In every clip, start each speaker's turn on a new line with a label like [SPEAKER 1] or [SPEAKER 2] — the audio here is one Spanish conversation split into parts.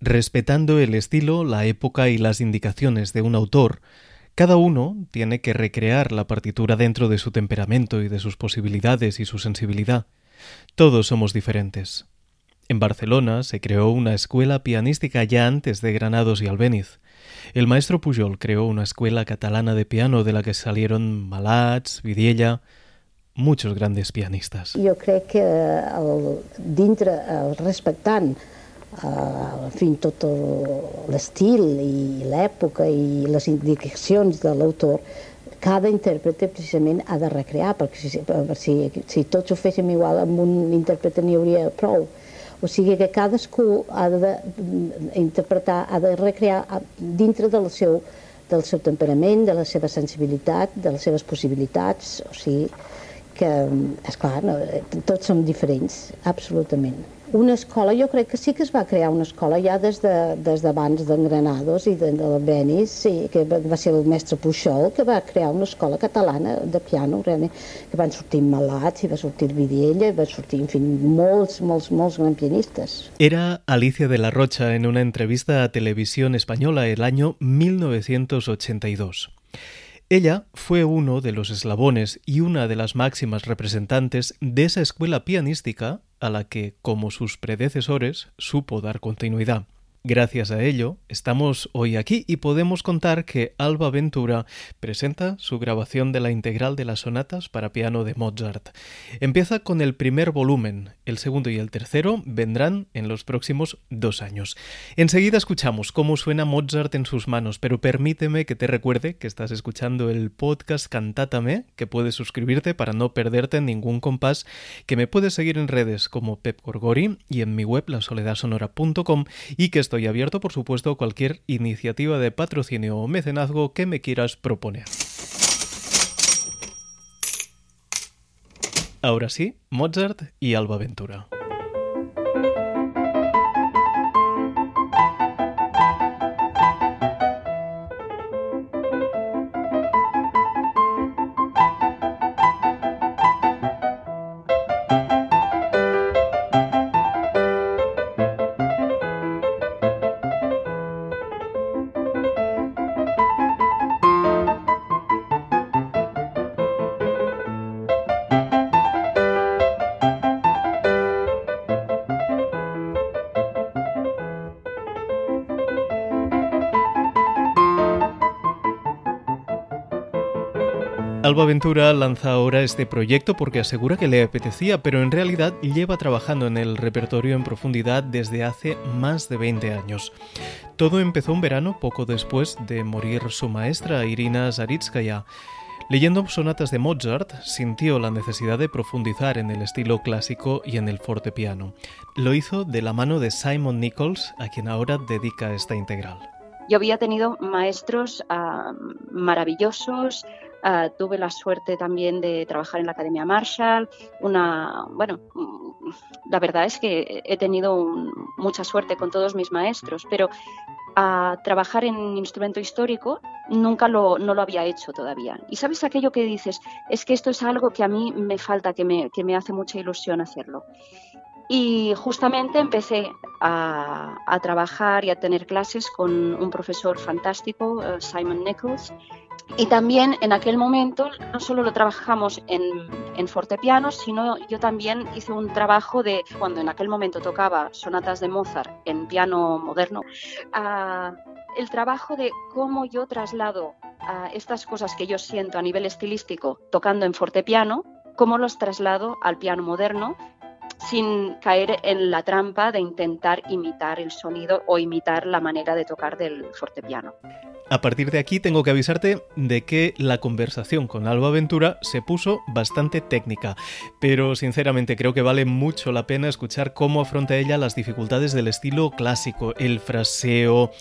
[SPEAKER 1] Respetando el estilo, la época y las indicaciones de un autor, cada uno tiene que recrear la partitura dentro de su temperamento y de sus posibilidades y su sensibilidad. Todos somos diferentes. En Barcelona se creó una escuela pianística ya antes de Granados y Albéniz. El maestro Pujol creó una escuela catalana de piano de la que salieron Malats, Vidiella, muchos grandes pianistas.
[SPEAKER 2] Jo crec que el, dintre, el respectant eh, en fi, tot l'estil i l'època i les indicacions de l'autor, cada intèrprete precisament ha de recrear, perquè si, si, si tots ho féssim igual amb un intèrprete n'hi hauria prou. O sigui que cadascú ha de interpretar, ha de recrear dintre del seu, del seu temperament, de la seva sensibilitat, de les seves possibilitats, o sigui que, esclar, no, tots som diferents, absolutament. Una escola, jo crec que sí que es va crear una escola ja des d'abans de, des d'en Granados i de, de Benis, sí, que va ser el mestre Puixol, que va crear una escola catalana de piano, realment, que van sortir Malats, i va sortir Vidiella, va sortir, en fi, molts, molts, molts grans pianistes.
[SPEAKER 1] Era Alicia de la Rocha en una entrevista a Televisión Española el año 1982. Ella fue uno de los eslabones y una de las máximas representantes de esa escuela pianística a la que, como sus predecesores, supo dar continuidad. Gracias a ello, estamos hoy aquí y podemos contar que Alba Ventura presenta su grabación de la integral de las sonatas para piano de Mozart. Empieza con el primer volumen, el segundo y el tercero vendrán en los próximos dos años. Enseguida escuchamos cómo suena Mozart en sus manos, pero permíteme que te recuerde que estás escuchando el podcast Cantátame, que puedes suscribirte para no perderte ningún compás, que me puedes seguir en redes como Pep Gorgori y en mi web lasoledadsonora.com y que estoy abierto, por supuesto, a cualquier iniciativa de patrocinio o mecenazgo que me quieras proponer. Ahora sí, Mozart y Alba Ventura. Alba Ventura lanza ahora este proyecto porque asegura que le apetecía, pero en realidad lleva trabajando en el repertorio en profundidad desde hace más de 20 años. Todo empezó un verano poco después de morir su maestra Irina Zaritskaya. Leyendo sonatas de Mozart, sintió la necesidad de profundizar en el estilo clásico y en el fortepiano. Lo hizo de la mano de Simon Nichols, a quien ahora dedica esta integral.
[SPEAKER 3] Yo había tenido maestros uh, maravillosos, Uh, tuve la suerte también de trabajar en la Academia Marshall. Una, bueno, la verdad es que he tenido un, mucha suerte con todos mis maestros, pero a trabajar en instrumento histórico nunca lo, no lo había hecho todavía. Y sabes aquello que dices, es que esto es algo que a mí me falta, que me, que me hace mucha ilusión hacerlo. Y justamente empecé a, a, trabajar y a tener clases con un profesor fantástico, uh, Simon Nichols, y también en aquel momento no solo lo trabajamos en, en, fortepiano, sino yo también hice un trabajo de, cuando en aquel momento tocaba sonatas de Mozart en piano moderno, uh, el trabajo de cómo yo traslado uh, estas cosas que yo siento a nivel estilístico tocando en fortepiano, cómo los traslado al piano moderno sin caer en la trampa de intentar imitar el sonido o imitar la manera de tocar del fortepiano.
[SPEAKER 1] A partir de aquí tengo que avisarte de que la conversación con Alba Ventura se puso bastante técnica, pero sinceramente creo que vale mucho la pena escuchar cómo afronta ella las dificultades del estilo clásico, el fraseo,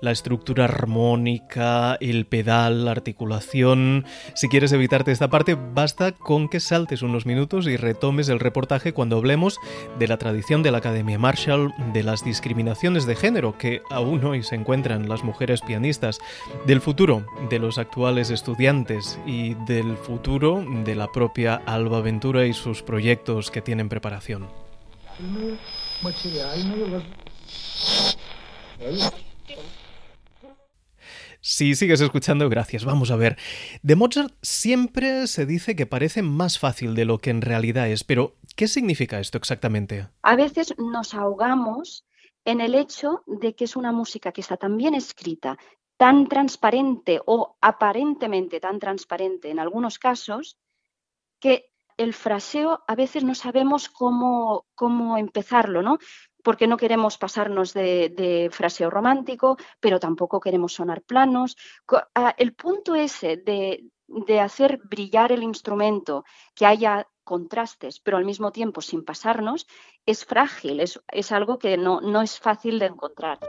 [SPEAKER 1] la estructura armónica, el pedal, la articulación. Si quieres evitarte esta parte, basta con que saltes unos minutos y retomes el reportaje cuando hablemos de la tradición de la Academia Marshall, de las discriminaciones de género que aún hoy se encuentran las mujeres pianistas, del futuro de los actuales estudiantes y del futuro de la propia Alba Ventura y sus proyectos que tienen preparación. Si sigues escuchando, gracias. Vamos a ver. De Mozart siempre se dice que parece más fácil de lo que en realidad es, pero ¿qué significa esto exactamente?
[SPEAKER 3] A veces nos ahogamos en el hecho de que es una música que está tan bien escrita, tan transparente o aparentemente tan transparente en algunos casos, que el fraseo a veces no sabemos cómo, cómo empezarlo, ¿no? Porque no queremos pasarnos de, fraseo romántico, pero tampoco queremos sonar planos. El punto ese de, hacer brillar el instrumento, que haya contrastes, pero al mismo tiempo sin pasarnos, es frágil, es, es algo que no, no es fácil de encontrar.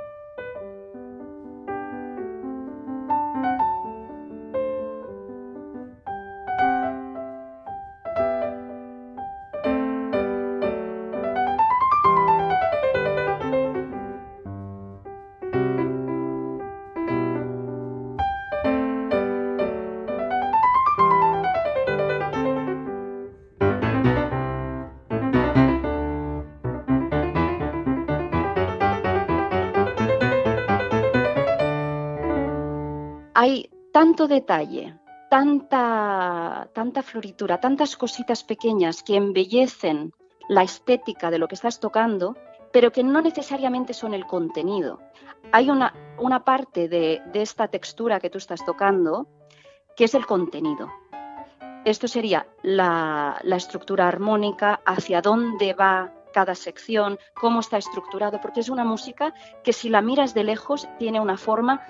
[SPEAKER 3] Tanto detalle, tanta, tanta floritura, tantas cositas pequeñas que embellecen la estética de lo que estás tocando, pero que no necesariamente son el contenido. Hay una, una parte de, esta textura que tú estás tocando que es el contenido. Esto sería la, la estructura armónica, hacia dónde va cada sección, cómo está estructurado, porque es una música que si la miras de lejos tiene una forma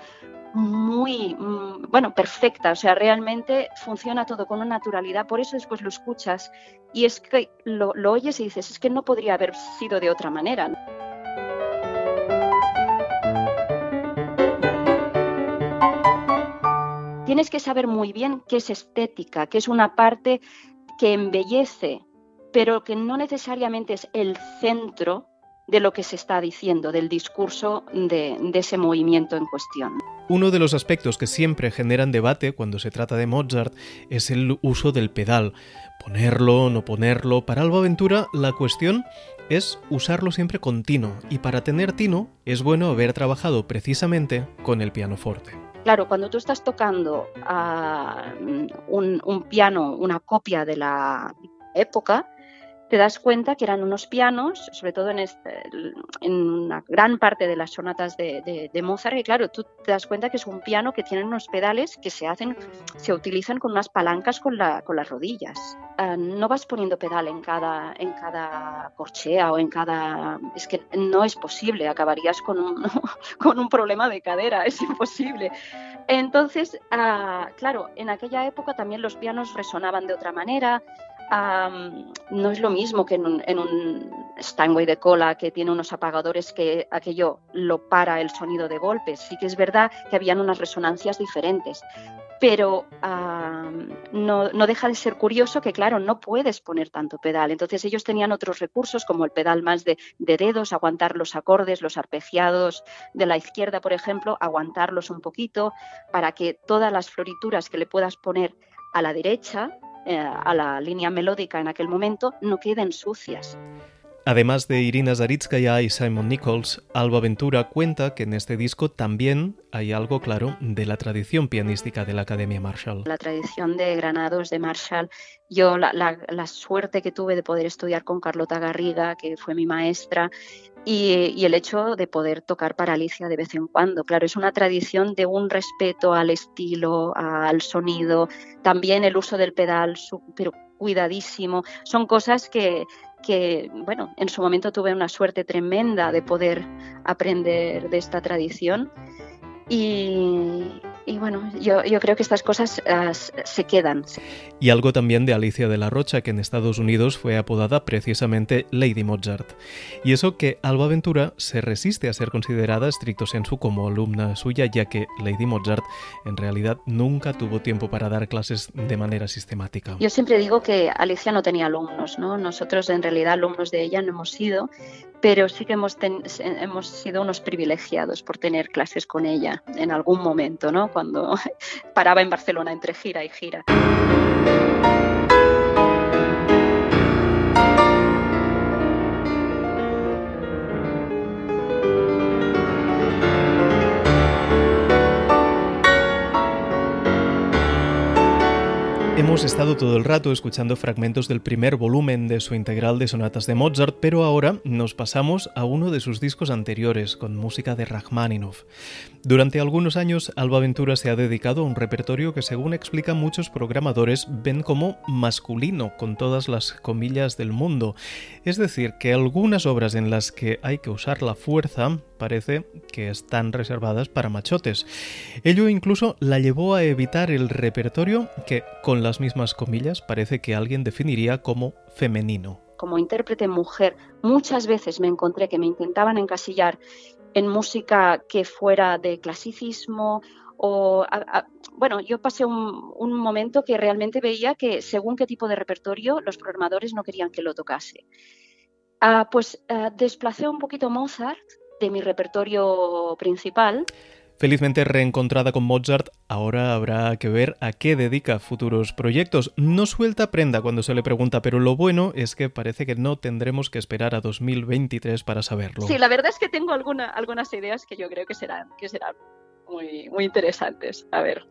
[SPEAKER 3] muy, mm, bueno, perfecta, o sea, realmente funciona todo con una naturalidad, por eso después lo escuchas y es que lo, oyes y dices, es que no podría haber sido de otra manera. Tienes que saber muy bien qué es estética, qué es una parte que embellece, pero que no necesariamente es el centro de lo que se está diciendo, del discurso de, ese movimiento en cuestión.
[SPEAKER 1] Uno de los aspectos que siempre generan debate cuando se trata de Mozart es el uso del pedal. Ponerlo, no ponerlo. Para Alba Ventura la cuestión es usarlo siempre continuo y para tener tino es bueno haber trabajado precisamente con el pianoforte.
[SPEAKER 3] Claro, cuando tú estás tocando ah, un piano, una copia de la época, te das cuenta que eran unos pianos, sobre todo en, este, en una gran parte de las sonatas de, Mozart, y claro, tú te das cuenta que es un piano que tiene unos pedales que se hacen, se utilizan con unas palancas con, la, con las rodillas. Ah, no vas poniendo pedal en cada, en cada corchea o en cada... Es que no es posible, acabarías con un, con un problema de cadera, es imposible. Entonces, ah, claro, en aquella época también los pianos resonaban de otra manera, no es lo mismo que en un, Steinway de cola que tiene unos apagadores que aquello lo para el sonido de golpes. Sí que es verdad que habían unas resonancias diferentes, pero no, deja de ser curioso que, claro, no puedes poner tanto pedal. Entonces ellos tenían otros recursos como el pedal más de, de dedos, aguantar los acordes, los arpegiados de la izquierda, por ejemplo, aguantarlos un poquito para que todas las florituras que le puedas poner a la derecha eh, a la línea melódica en aquel momento no queden sucias.
[SPEAKER 1] Además de Irina Zaritskaya y Simon Nichols, Alba Ventura cuenta que en este disco también hay algo claro de la tradición pianística de la Academia Marshall.
[SPEAKER 3] La tradición de Granados de Marshall. Yo la, suerte que tuve de poder estudiar con Carlota Garriga, que fue mi maestra, y, el hecho de poder tocar para Alicia de vez en cuando. Claro, es una tradición de un respeto al estilo, al sonido, también el uso del pedal, pero cuidadísimo. Son cosas que, que, bueno, en su momento tuve una suerte tremenda de poder aprender de esta tradición. Y, bueno, yo, creo que estas cosas ah, se quedan.
[SPEAKER 1] Y algo también de Alicia de la Rocha, que en Estados Unidos fue apodada precisamente Lady Mozart. Y eso que Alba Ventura se resiste a ser considerada estricto sensu como alumna suya, ya que Lady Mozart en realidad nunca tuvo tiempo para dar clases de manera sistemática.
[SPEAKER 3] Yo siempre digo que Alicia no tenía alumnos, ¿no? Nosotros en realidad alumnos de ella no hemos sido, pero sí que hemos, hemos sido unos privilegiados por tener clases con ella en algún momento, ¿no? Cuando paraba en Barcelona entre gira y gira.
[SPEAKER 1] Hemos estado todo el rato escuchando fragmentos del primer volumen de su integral de sonatas de Mozart, pero ahora nos pasamos a uno de sus discos anteriores, con música de Rachmaninoff. Durante algunos años, Alba Ventura se ha dedicado a un repertorio que, según explican muchos programadores, ven como masculino, con todas las comillas del mundo. Es decir, que algunas obras en las que hay que usar la fuerza parece que están reservadas para machotes. Ello incluso la llevó a evitar el repertorio que, con las mismas comillas, parece que alguien definiría como femenino.
[SPEAKER 3] Como intérprete mujer, muchas veces me encontré que me intentaban encasillar en música que fuera de clasicismo o bueno, yo pasé un, momento que realmente veía que según qué tipo de repertorio los programadores no querían que lo tocase. Ah, pues ah, desplacé un poquito Mozart de mi repertorio principal.
[SPEAKER 1] Felizmente reencontrada con Mozart, ahora habrá que ver a qué dedica futuros proyectos. No suelta prenda cuando se le pregunta, pero lo bueno es que parece que no tendremos que esperar a 2023 para saberlo.
[SPEAKER 3] Sí, la verdad es que tengo alguna, algunas ideas que yo creo que serán, muy, muy interesantes. A ver,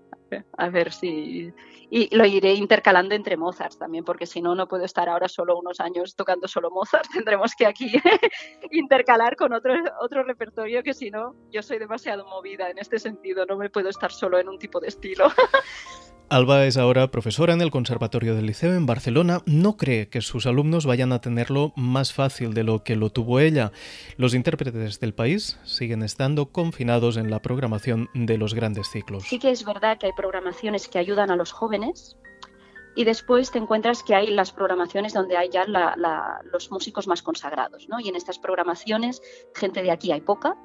[SPEAKER 3] a ver si... Y lo iré intercalando entre Mozart también, porque si no, no puedo estar ahora solo unos años tocando solo Mozart. Tendremos que aquí intercalar con otro, otro repertorio que si no, yo soy demasiado movida en este sentido, no me puedo estar solo en un tipo de estilo.
[SPEAKER 1] Alba es ahora profesora en el Conservatorio del Liceo en Barcelona. No cree que sus alumnos vayan a tenerlo más fácil de lo que lo tuvo ella. Los intérpretes del país siguen estando confinados en la programación de los grandes ciclos.
[SPEAKER 3] Sí que es verdad que hay programaciones que ayudan a los jóvenes y después te encuentras que hay las programaciones donde hay ya los músicos más consagrados. ¿no? Y en estas programaciones, gente de aquí hay poca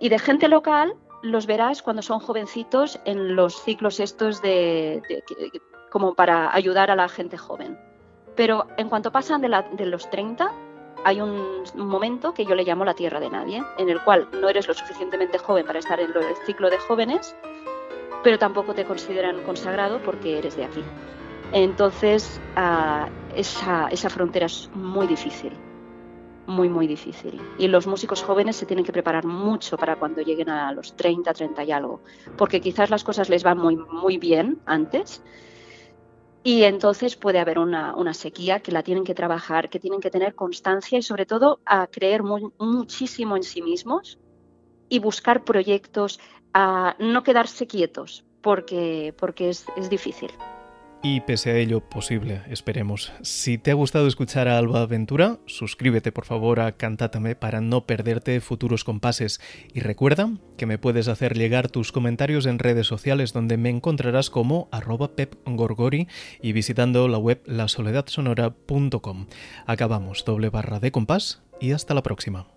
[SPEAKER 3] y de gente local los verás cuando son jovencitos en los ciclos estos de, como para ayudar a la gente joven. Pero en cuanto pasan de, los 30, hay un, momento que yo le llamo la tierra de nadie, en el cual no eres lo suficientemente joven para estar en el ciclo de jóvenes, pero tampoco te consideran consagrado porque eres de aquí. Entonces, ah, esa, esa frontera es muy difícil muy, muy difícil. Y los músicos jóvenes se tienen que preparar mucho para cuando lleguen a los 30, 30 y algo, porque quizás las cosas les van muy, muy bien antes. Y entonces puede haber una, sequía que la tienen que trabajar, que tienen que tener constancia y sobre todo a creer muchísimo en sí mismos y buscar proyectos, a no quedarse quietos, porque, porque es, es difícil
[SPEAKER 1] y pese a ello posible, esperemos. Si te ha gustado escuchar a Alba Ventura, suscríbete por favor a Cantátame para no perderte futuros compases y recuerda que me puedes hacer llegar tus comentarios en redes sociales donde me encontrarás como arroba pepgorgori y visitando la web lasoledadsonora.com. Acabamos doble barra de compás y hasta la próxima.